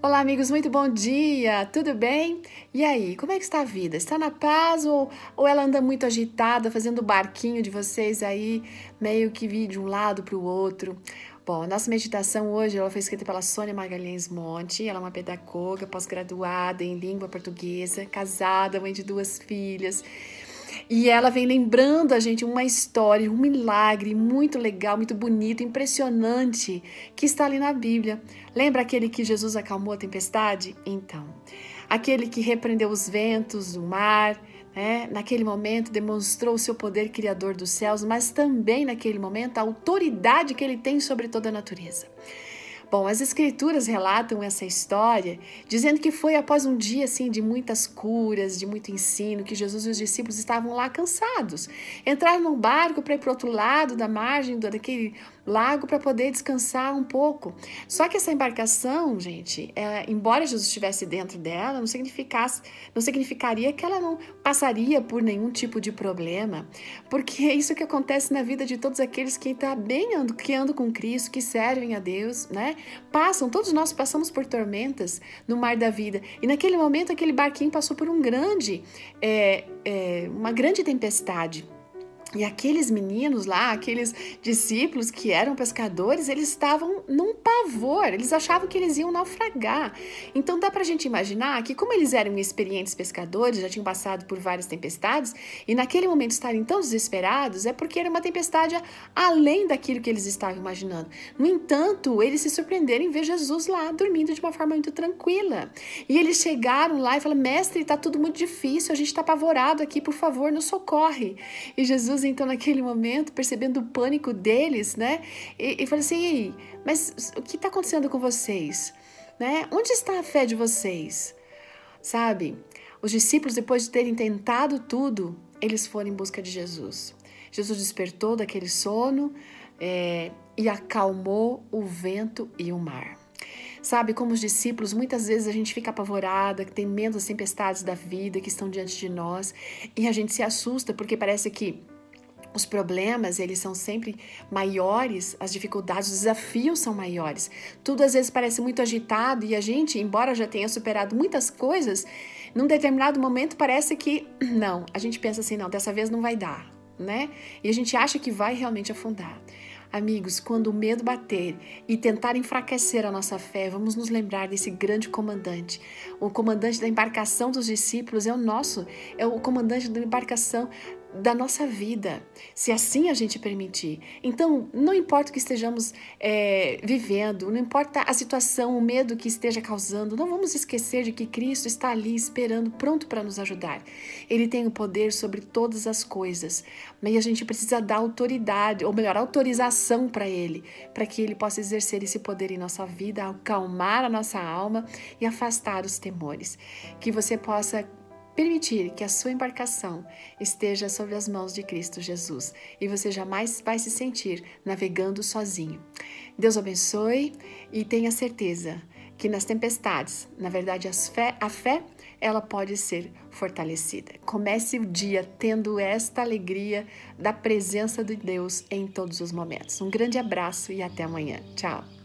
Olá, amigos, muito bom dia! Tudo bem? E aí, como é que está a vida? Está na paz ou, ou ela anda muito agitada, fazendo o barquinho de vocês aí, meio que vir de um lado para o outro? Bom, a nossa meditação hoje ela foi escrita pela Sônia Magalhães Monte. Ela é uma pedagoga pós-graduada em língua portuguesa, casada, mãe de duas filhas. E ela vem lembrando a gente uma história, um milagre muito legal, muito bonito, impressionante que está ali na Bíblia. Lembra aquele que Jesus acalmou a tempestade? Então, aquele que repreendeu os ventos, o mar, né? naquele momento demonstrou o seu poder criador dos céus, mas também naquele momento a autoridade que ele tem sobre toda a natureza. Bom, as escrituras relatam essa história dizendo que foi após um dia assim de muitas curas, de muito ensino, que Jesus e os discípulos estavam lá cansados. Entraram num barco para ir para o outro lado da margem daquele lago para poder descansar um pouco. Só que essa embarcação, gente, é, embora Jesus estivesse dentro dela, não significasse, não significaria que ela não passaria por nenhum tipo de problema, porque é isso que acontece na vida de todos aqueles que tá bem ando, que andam com Cristo, que servem a Deus, né? Passam, todos nós passamos por tormentas no mar da vida. E naquele momento aquele barquinho passou por um grande, é, é, uma grande tempestade. E aqueles meninos lá, aqueles discípulos que eram pescadores, eles estavam num pavor, eles achavam que eles iam naufragar. Então dá pra gente imaginar que, como eles eram experientes pescadores, já tinham passado por várias tempestades, e naquele momento estarem tão desesperados, é porque era uma tempestade além daquilo que eles estavam imaginando. No entanto, eles se surpreenderam em ver Jesus lá dormindo de uma forma muito tranquila. E eles chegaram lá e falaram: Mestre, tá tudo muito difícil, a gente tá apavorado aqui, por favor, nos socorre. E Jesus Jesus, então, naquele momento, percebendo o pânico deles, né? E, e assim: mas o que está acontecendo com vocês? Né? Onde está a fé de vocês? Sabe? Os discípulos, depois de terem tentado tudo, eles foram em busca de Jesus. Jesus despertou daquele sono é, e acalmou o vento e o mar. Sabe, como os discípulos, muitas vezes a gente fica apavorada, tem medo das tempestades da vida que estão diante de nós e a gente se assusta porque parece que os problemas, eles são sempre maiores, as dificuldades, os desafios são maiores. Tudo às vezes parece muito agitado e a gente, embora já tenha superado muitas coisas, num determinado momento parece que não, a gente pensa assim, não, dessa vez não vai dar, né? E a gente acha que vai realmente afundar. Amigos, quando o medo bater e tentar enfraquecer a nossa fé, vamos nos lembrar desse grande comandante. O comandante da embarcação dos discípulos é o nosso, é o comandante da embarcação da nossa vida, se assim a gente permitir. Então, não importa o que estejamos é, vivendo, não importa a situação, o medo que esteja causando, não vamos esquecer de que Cristo está ali esperando, pronto para nos ajudar. Ele tem o poder sobre todas as coisas, mas a gente precisa dar autoridade, ou melhor, autorização para Ele, para que Ele possa exercer esse poder em nossa vida, acalmar a nossa alma e afastar os temores. Que você possa permitir que a sua embarcação esteja sob as mãos de Cristo Jesus e você jamais vai se sentir navegando sozinho. Deus abençoe e tenha certeza que nas tempestades, na verdade, fé, a fé ela pode ser fortalecida. Comece o dia tendo esta alegria da presença de Deus em todos os momentos. Um grande abraço e até amanhã. Tchau.